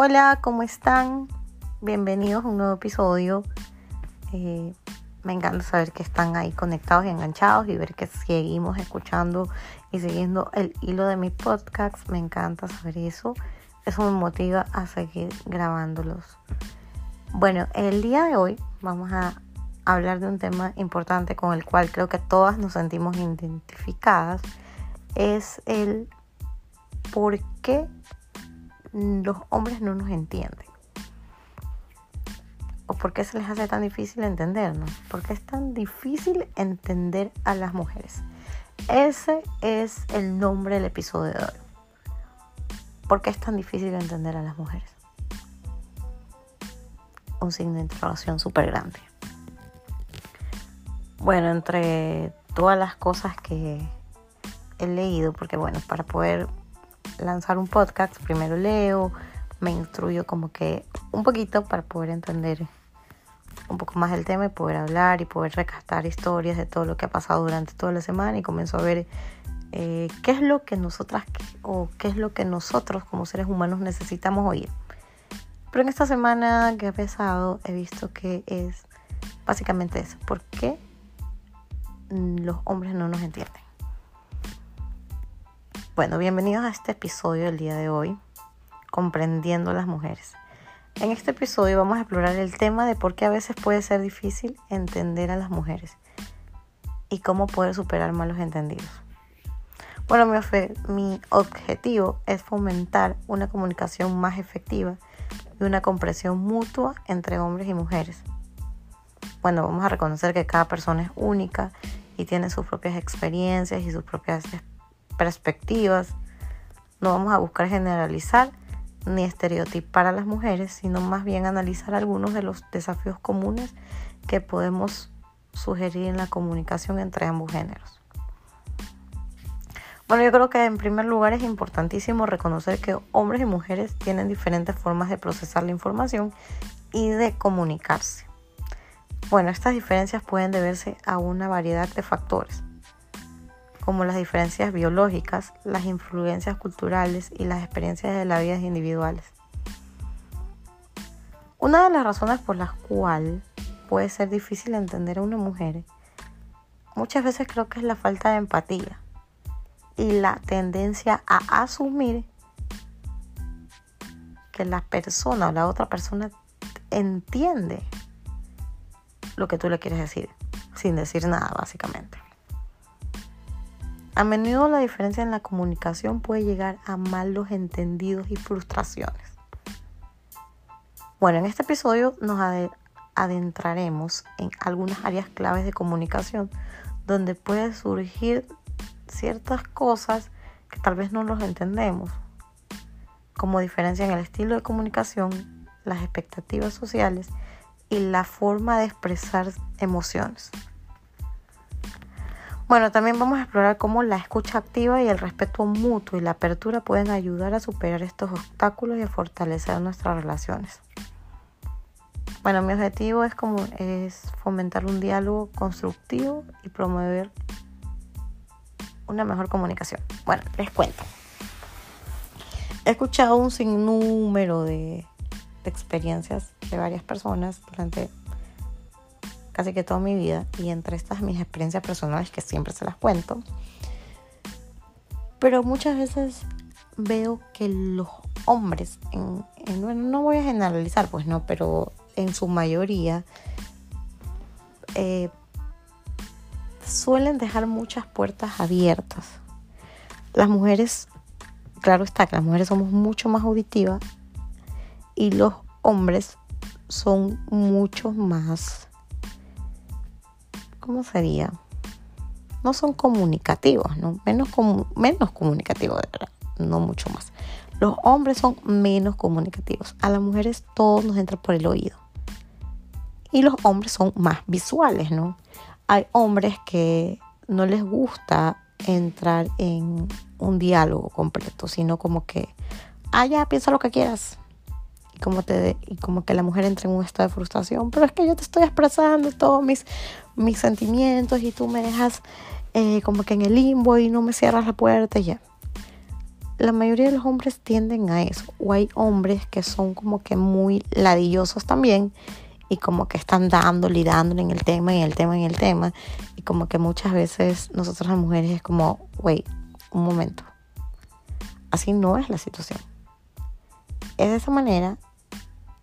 Hola, ¿cómo están? Bienvenidos a un nuevo episodio. Eh, me encanta saber que están ahí conectados y enganchados y ver que seguimos escuchando y siguiendo el hilo de mi podcast. Me encanta saber eso. Eso me motiva a seguir grabándolos. Bueno, el día de hoy vamos a hablar de un tema importante con el cual creo que todas nos sentimos identificadas. Es el por qué los hombres no nos entienden. ¿O por qué se les hace tan difícil entendernos? ¿Por qué es tan difícil entender a las mujeres? Ese es el nombre del episodio de hoy. ¿Por qué es tan difícil entender a las mujeres? Un signo de interrogación súper grande. Bueno, entre todas las cosas que he leído, porque bueno, para poder lanzar un podcast, primero leo, me instruyo como que un poquito para poder entender un poco más el tema y poder hablar y poder recastar historias de todo lo que ha pasado durante toda la semana y comienzo a ver eh, qué es lo que nosotras o qué es lo que nosotros como seres humanos necesitamos oír. Pero en esta semana que ha pasado he visto que es básicamente eso. ¿Por qué los hombres no nos entienden? Bueno, bienvenidos a este episodio del día de hoy, Comprendiendo a las Mujeres. En este episodio vamos a explorar el tema de por qué a veces puede ser difícil entender a las mujeres y cómo poder superar malos entendidos. Bueno, mi, objetivo es fomentar una comunicación más efectiva y una comprensión mutua entre hombres y mujeres. Bueno, vamos a reconocer que cada persona es única y tiene sus propias experiencias y sus propias perspectivas. No vamos a buscar generalizar ni estereotipar a las mujeres, sino más bien analizar algunos de los desafíos comunes que podemos sugerir en la comunicación entre ambos géneros. Bueno, yo creo que en primer lugar es importantísimo reconocer que hombres y mujeres tienen diferentes formas de procesar la información y de comunicarse. Bueno, estas diferencias pueden deberse a una variedad de factores, como las diferencias biológicas, las influencias culturales y las experiencias de la vida individuales. Una de las razones por las cuales puede ser difícil entender a una mujer muchas veces creo que es la falta de empatía y la tendencia a asumir que la persona o la otra persona entiende lo que tú le quieres decir, sin decir nada básicamente. A menudo la diferencia en la comunicación puede llegar a malos entendidos y frustraciones. Bueno, en este episodio nos adentraremos en algunas áreas claves de comunicación donde puede surgir ciertas cosas que tal vez no los entendemos, como diferencia en el estilo de comunicación, las expectativas sociales y la forma de expresar emociones. Bueno, también vamos a explorar cómo la escucha activa y el respeto mutuo y la apertura pueden ayudar a superar estos obstáculos y a fortalecer nuestras relaciones. Bueno, mi objetivo es, como, es fomentar un diálogo constructivo y promover una mejor comunicación. Bueno, les cuento. He escuchado un sinnúmero de, de experiencias de varias personas durante casi que toda mi vida y entre estas mis experiencias personales que siempre se las cuento. Pero muchas veces veo que los hombres, en, bueno, no voy a generalizar, pues no, pero en su mayoría eh, suelen dejar muchas puertas abiertas. Las mujeres, claro está que las mujeres somos mucho más auditivas y los hombres son mucho más ¿cómo sería? No son comunicativos, ¿no? Menos, menos comunicativos, verdad, no mucho más. Los hombres son menos comunicativos. A las mujeres todo nos entra por el oído. Y los hombres son más visuales, ¿no? Hay hombres que no les gusta entrar en un diálogo completo, sino como que, ah, piensa lo que quieras como, te, y como que la mujer entra en un estado de frustración, pero es que yo te estoy expresando todos mis, mis sentimientos y tú me dejas eh, como que en el limbo y no me cierras la puerta y ya. la mayoría de los hombres tienden a eso. O hay hombres que son como que muy ladillosos también y como que están dándole y dándole en el tema, en el tema, en el tema. Y como que muchas veces nosotros las mujeres es como, wait, un momento. Así no es la situación. Es de esa manera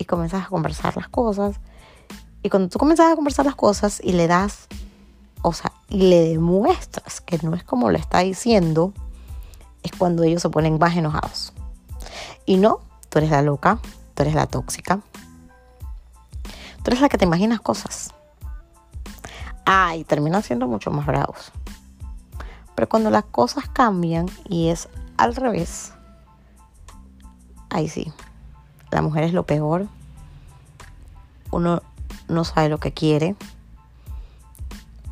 y comienzas a conversar las cosas. Y cuando tú comienzas a conversar las cosas y le das, o sea, y le demuestras que no es como lo está diciendo, es cuando ellos se ponen más enojados. Y no, tú eres la loca, tú eres la tóxica, tú eres la que te imaginas cosas. Ah, y terminan siendo mucho más bravos. Pero cuando las cosas cambian y es al revés, ahí sí, la mujer es lo peor. Uno no sabe lo que quiere.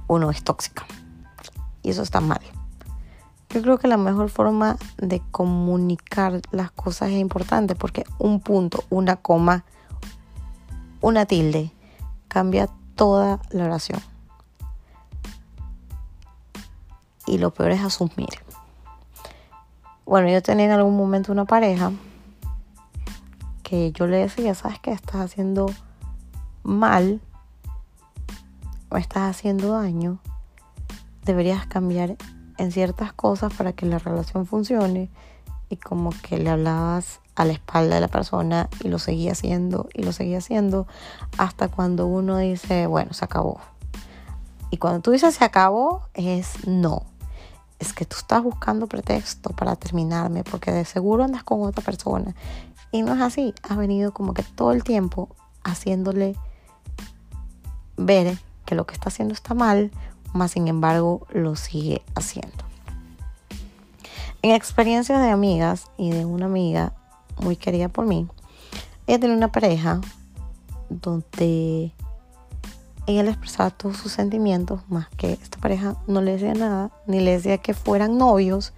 Uno es tóxica. Y eso está mal. Yo creo que la mejor forma de comunicar las cosas es importante porque un punto, una coma, una tilde cambia toda la oración. Y lo peor es asumir. Bueno, yo tenía en algún momento una pareja que yo le decía, ¿sabes qué? Estás haciendo mal o estás haciendo daño. Deberías cambiar en ciertas cosas para que la relación funcione y como que le hablabas a la espalda de la persona y lo seguía haciendo y lo seguía haciendo hasta cuando uno dice, bueno, se acabó. Y cuando tú dices se acabó es no. Es que tú estás buscando pretexto para terminarme porque de seguro andas con otra persona. Y no es así. Has venido como que todo el tiempo haciéndole ver que lo que está haciendo está mal más sin embargo lo sigue haciendo. En experiencia de amigas y de una amiga muy querida por mí, ella tenía una pareja donde ella le expresaba todos sus sentimientos, más que esta pareja no le decía nada, ni le decía que fueran novios,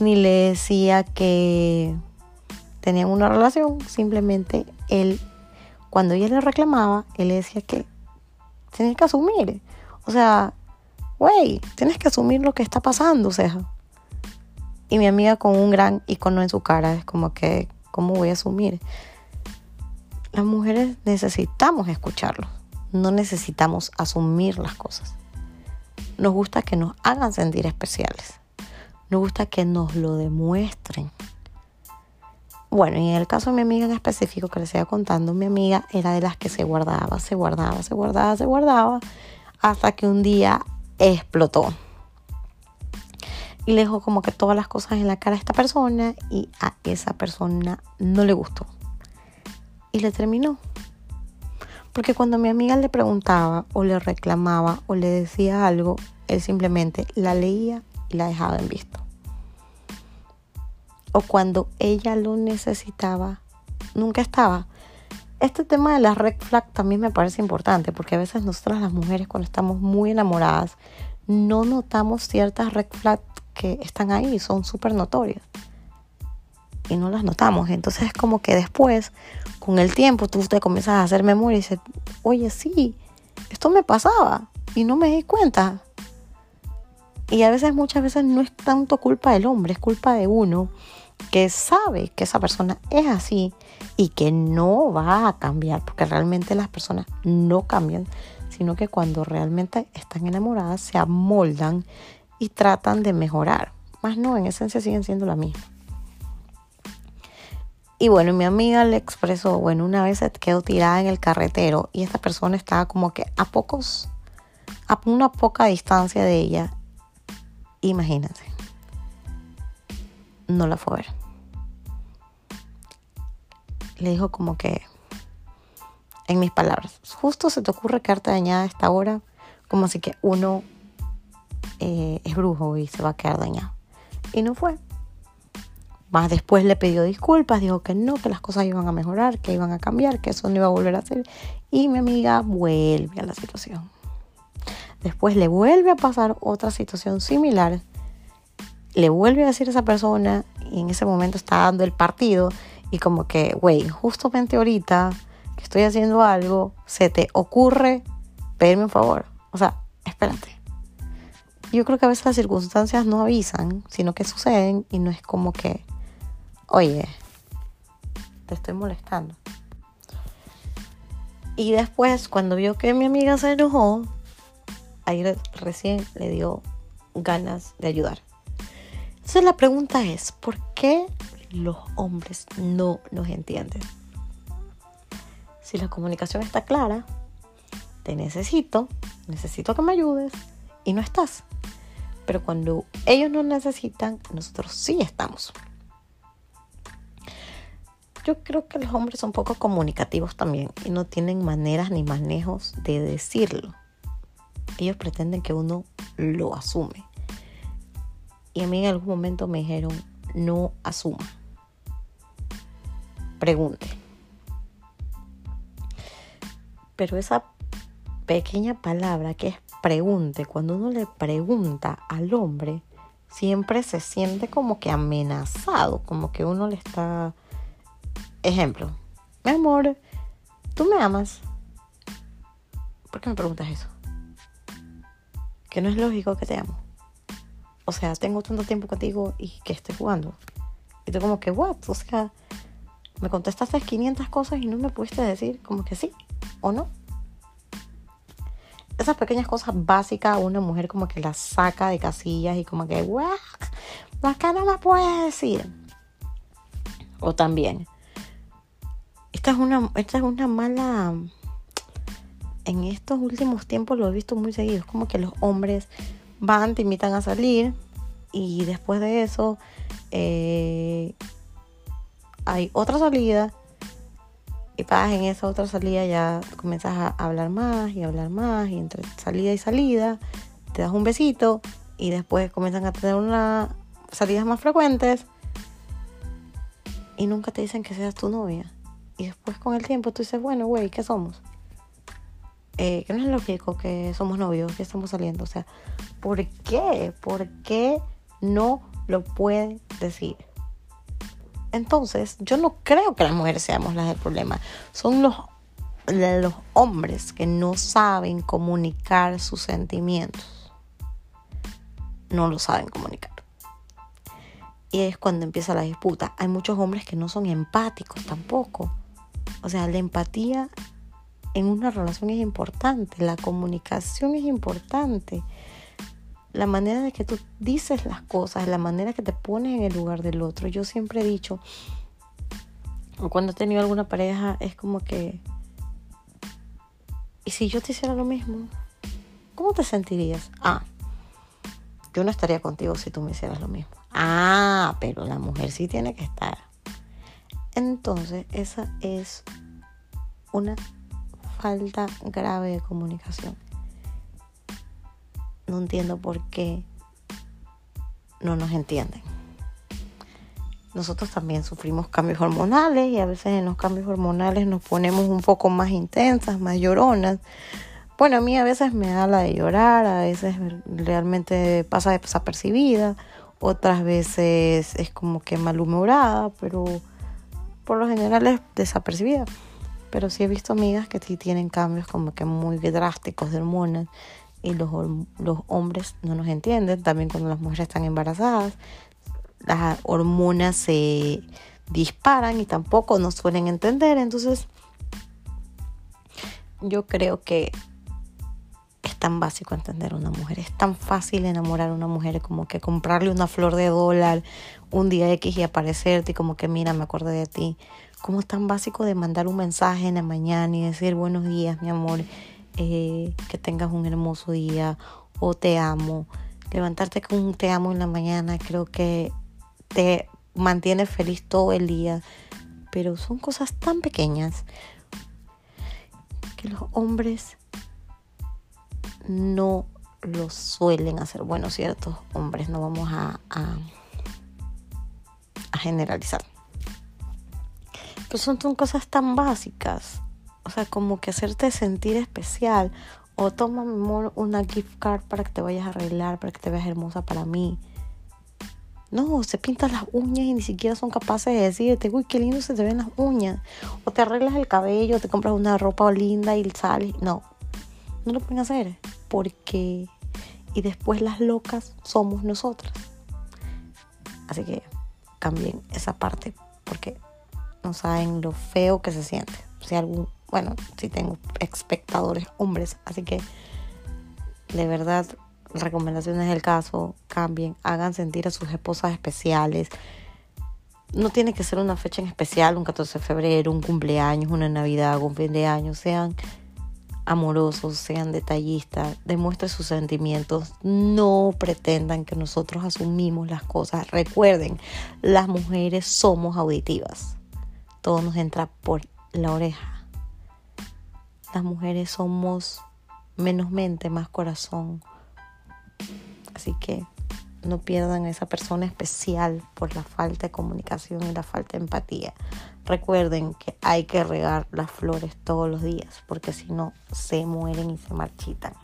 ni le decía que tenían una relación, simplemente él, cuando ella le reclamaba, él le decía que tenía que asumir. O sea, güey, tienes que asumir lo que está pasando, o. Y mi amiga con un gran icono en su cara es como que, ¿cómo voy a asumir? Las mujeres necesitamos escucharlo, no necesitamos asumir las cosas. Nos gusta que nos hagan sentir especiales, nos gusta que nos lo demuestren. Bueno, y en el caso de mi amiga en específico que les iba contando, mi amiga era de las que se guardaba, se guardaba, se guardaba, se guardaba, hasta que un día explotó. Y le dejó como que todas las cosas en la cara a esta persona y a esa persona no le gustó. Y le terminó. Porque cuando mi amiga le preguntaba o le reclamaba o le decía algo, él simplemente la leía y la dejaba en visto. O cuando ella lo necesitaba, nunca estaba. Este tema de las red flag también me parece importante porque a veces nosotras las mujeres cuando estamos muy enamoradas no notamos ciertas red flags que están ahí, son súper notorias y no las notamos. Entonces es como que después, con el tiempo, tú te comienzas a hacer memoria y dices, oye, sí, esto me pasaba y no me di cuenta. Y a veces, muchas veces no es tanto culpa del hombre, es culpa de uno que sabe que esa persona es así y que no va a cambiar, porque realmente las personas no cambian, sino que cuando realmente están enamoradas se amoldan y tratan de mejorar. Más no, en esencia siguen siendo la misma. Y bueno, mi amiga le expresó, bueno, una vez quedó tirada en el carretero y esta persona estaba como que a pocos, a una poca distancia de ella. Imagínense no la fue a ver. Le dijo como que, en mis palabras, justo se te ocurre quedarte dañada a esta hora, como si que uno eh, es brujo y se va a quedar dañado. Y no fue. Más después le pidió disculpas, dijo que no, que las cosas iban a mejorar, que iban a cambiar, que eso no iba a volver a hacer. Y mi amiga vuelve a la situación. Después le vuelve a pasar otra situación similar le vuelve a decir a esa persona y en ese momento está dando el partido y como que, güey, justamente ahorita que estoy haciendo algo, se te ocurre pedirme un favor. O sea, espérate. Yo creo que a veces las circunstancias no avisan, sino que suceden y no es como que, oye, te estoy molestando. Y después, cuando vio que mi amiga se enojó, ahí recién le dio ganas de ayudar. Entonces la pregunta es, ¿por qué los hombres no nos entienden? Si la comunicación está clara, te necesito, necesito que me ayudes y no estás. Pero cuando ellos nos necesitan, nosotros sí estamos. Yo creo que los hombres son poco comunicativos también y no tienen maneras ni manejos de decirlo. Ellos pretenden que uno lo asume. Y a mí en algún momento me dijeron, no asuma. Pregunte. Pero esa pequeña palabra que es pregunte, cuando uno le pregunta al hombre, siempre se siente como que amenazado, como que uno le está... Ejemplo, mi amor, ¿tú me amas? ¿Por qué me preguntas eso? Que no es lógico que te amo. O sea, tengo tanto tiempo contigo y que estoy jugando. Y tú como que, what? O sea, me contestaste 500 cosas y no me pudiste decir como que sí o no esas pequeñas cosas básicas una mujer como que las saca de casillas y como que, ¡guau! Acá no me puede decir. O también, esta es una, esta es una mala... En estos últimos tiempos lo he visto muy seguido. Es como que los hombres van, te invitan a salir y después de eso eh, hay otra salida y vas en esa otra salida ya comienzas a hablar más y hablar más y entre salida y salida te das un besito y después comienzan a tener unas salidas más frecuentes y nunca te dicen que seas tu novia. Y después con el tiempo tú dices, bueno, güey, ¿qué somos? Eh, que no es lógico que somos novios, que estamos saliendo. O sea, ¿por qué? ¿Por qué no lo pueden decir? Entonces, yo no creo que las mujeres seamos las del problema. Son los, los hombres que no saben comunicar sus sentimientos. No lo saben comunicar. Y es cuando empieza la disputa. Hay muchos hombres que no son empáticos tampoco. O sea, la empatía en una relación es importante, la comunicación es importante la manera de que tú dices las cosas, la manera que te pones en el lugar del otro. Yo siempre he dicho, cuando he tenido alguna pareja, es como que, ¿y si yo te hiciera lo mismo? ¿Cómo te sentirías? Ah, yo no estaría contigo si tú me hicieras lo mismo. Ah, pero la mujer sí tiene que estar. Entonces, esa es una falta grave de comunicación no entiendo por qué no nos entienden. Nosotros también sufrimos cambios hormonales y a veces en los cambios hormonales nos ponemos un poco más intensas, más lloronas. Bueno, a mí a veces me da la de llorar, a veces realmente pasa desapercibida, otras veces es como que malhumorada, pero por lo general es desapercibida. Pero sí he visto amigas que sí tienen cambios como que muy drásticos de hormonas y los, los hombres no nos entienden. También cuando las mujeres están embarazadas, las hormonas se disparan y tampoco nos suelen entender. Entonces, yo creo que es tan básico entender a una mujer. Es tan fácil enamorar a una mujer como que comprarle una flor de dólar un día X y aparecerte y como que mira, me acordé de ti. Como tan básico de mandar un mensaje en la mañana y decir buenos días, mi amor eh, que tengas un hermoso día o te amo. Levantarte con un te amo en la mañana creo que te mantiene feliz todo el día, pero son cosas tan pequeñas que los hombres no lo suelen hacer. Bueno, ciertos hombres, no vamos a generalizar. Pero son, son cosas tan básicas o sea, como que hacerte sentir especial. O toma, mi amor, una gift card para que te vayas a arreglar, para que te veas hermosa para mí. No, se pintan las uñas y ni siquiera son capaces de decirte, uy, qué lindo se te ven las uñas. O te arreglas el cabello, te compras una ropa linda y sales. No, no lo pueden hacer. Porque... Y después las locas somos nosotras. Así que cambien esa parte, porque no saben lo feo que se siente. Si algún, bueno, si tengo espectadores hombres, así que de verdad recomendaciones del caso, cambien, hagan sentir a sus esposas especiales. No tiene que ser una fecha en especial, un 14 de febrero, un cumpleaños, una Navidad, un fin de año. Sean amorosos, sean detallistas, demuestren sus sentimientos. No pretendan que nosotros asumimos las cosas. Recuerden, las mujeres somos auditivas. Todo nos entra por la oreja. Las mujeres somos menos mente, más corazón. Así que no pierdan a esa persona especial por la falta de comunicación y la falta de empatía. Recuerden que hay que regar las flores todos los días porque si no se mueren y se marchitan.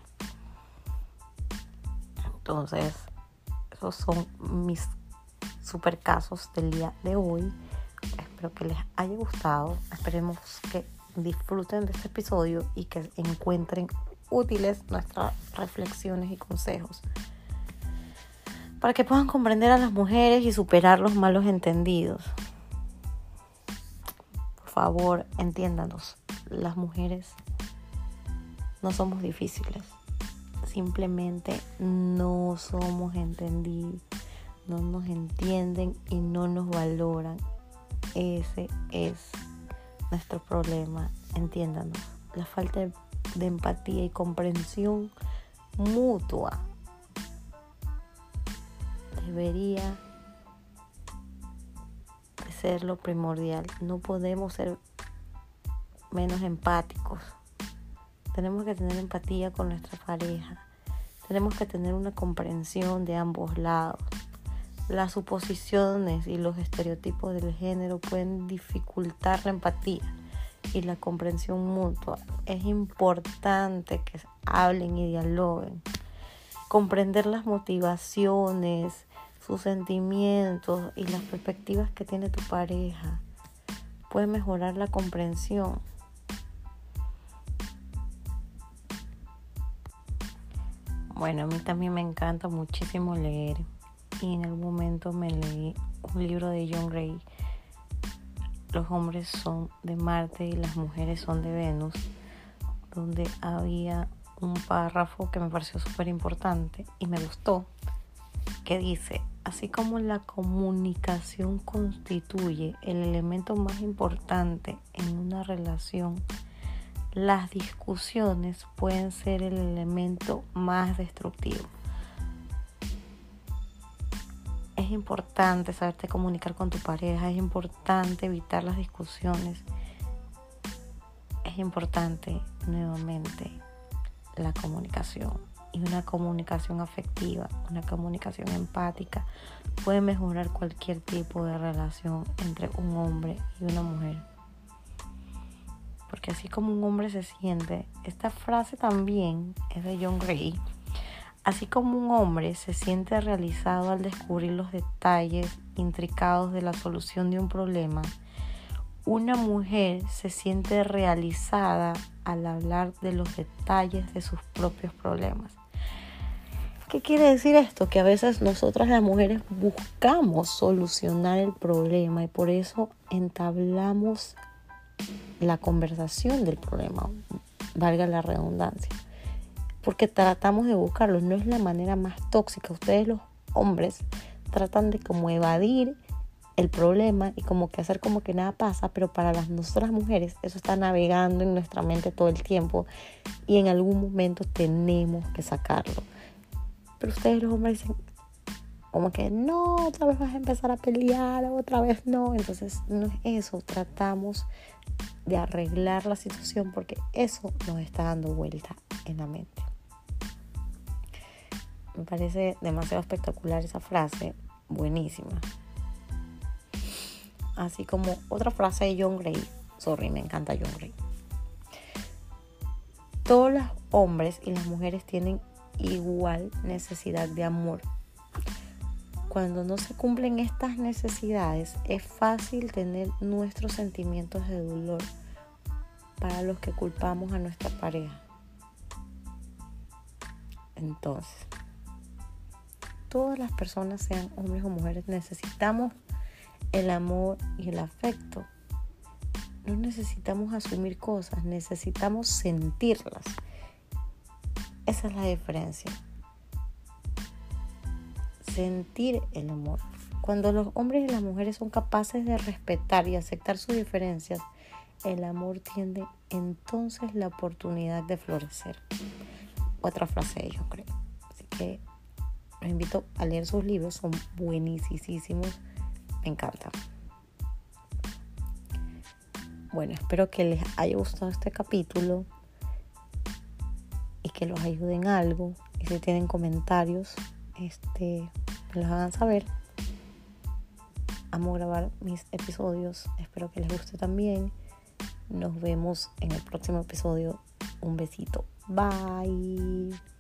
Entonces, esos son mis super casos del día de hoy. Espero que les haya gustado. Esperemos que disfruten de este episodio y que encuentren útiles nuestras reflexiones y consejos para que puedan comprender a las mujeres y superar los malos entendidos. Por favor, entiéndanos, las mujeres no somos difíciles, simplemente no somos entendidos, no nos entienden y no nos valoran. Ese es nuestro problema, entiéndanos, la falta de empatía y comprensión mutua debería ser lo primordial. No podemos ser menos empáticos. Tenemos que tener empatía con nuestra pareja. Tenemos que tener una comprensión de ambos lados. Las suposiciones y los estereotipos del género pueden dificultar la empatía y la comprensión mutua. Es importante que hablen y dialoguen. Comprender las motivaciones, sus sentimientos y las perspectivas que tiene tu pareja. Puede mejorar la comprensión. Bueno, a mí también me encanta muchísimo leer y en algún momento me leí un libro de John Gray. Los hombres son de Marte y las mujeres son de Venus, donde había un párrafo que me pareció súper importante y me gustó, que dice, así como la comunicación constituye el elemento más importante en una relación, las discusiones pueden ser el elemento más destructivo. Importante saberte comunicar con tu pareja, es importante evitar las discusiones, es importante nuevamente la comunicación y una comunicación afectiva, una comunicación empática puede mejorar cualquier tipo de relación entre un hombre y una mujer. Porque así como un hombre se siente, esta frase también es de John Gray, así como un hombre se siente realizado al descubrir los detalles intricados de la solución de un problema, una mujer se siente realizada al hablar de los detalles de sus propios problemas. ¿Qué quiere decir esto? Que a veces nosotras las mujeres buscamos solucionar el problema y por eso entablamos la conversación del problema, valga la redundancia. Porque tratamos de buscarlo, no es la manera más tóxica. Ustedes los hombres tratan de como evadir el problema y como que hacer como que nada pasa, pero para las nosotras mujeres eso está navegando en nuestra mente todo el tiempo y en algún momento tenemos que sacarlo. Pero ustedes los hombres dicen, como que no, otra vez vas a empezar a pelear, otra vez no. Entonces no es eso, tratamos de arreglar la situación porque eso nos está dando vuelta en la mente. Me parece demasiado espectacular esa frase, buenísima. Así como otra frase de John Gray, sorry, me encanta John Gray. Todos los hombres y las mujeres tienen igual necesidad de amor. Cuando no se cumplen estas necesidades, es fácil tener nuestros sentimientos de dolor para los que culpamos a nuestra pareja. Entonces, todas las personas, sean hombres o mujeres, necesitamos el amor y el afecto. No necesitamos asumir cosas, necesitamos sentirlas. Esa es la diferencia. Sentir el amor. Cuando los hombres y las mujeres son capaces de respetar y aceptar sus diferencias, el amor tiene entonces la oportunidad de florecer. Otra frase de ellos, creo. Así que los invito a leer sus libros, son buenísimos, me encantan. Bueno, espero que les haya gustado este capítulo y que los ayude en algo. Y si tienen comentarios, este, los hagan saber. Amo grabar mis episodios, espero que les guste también. Nos vemos en el próximo episodio. Un besito. Bye.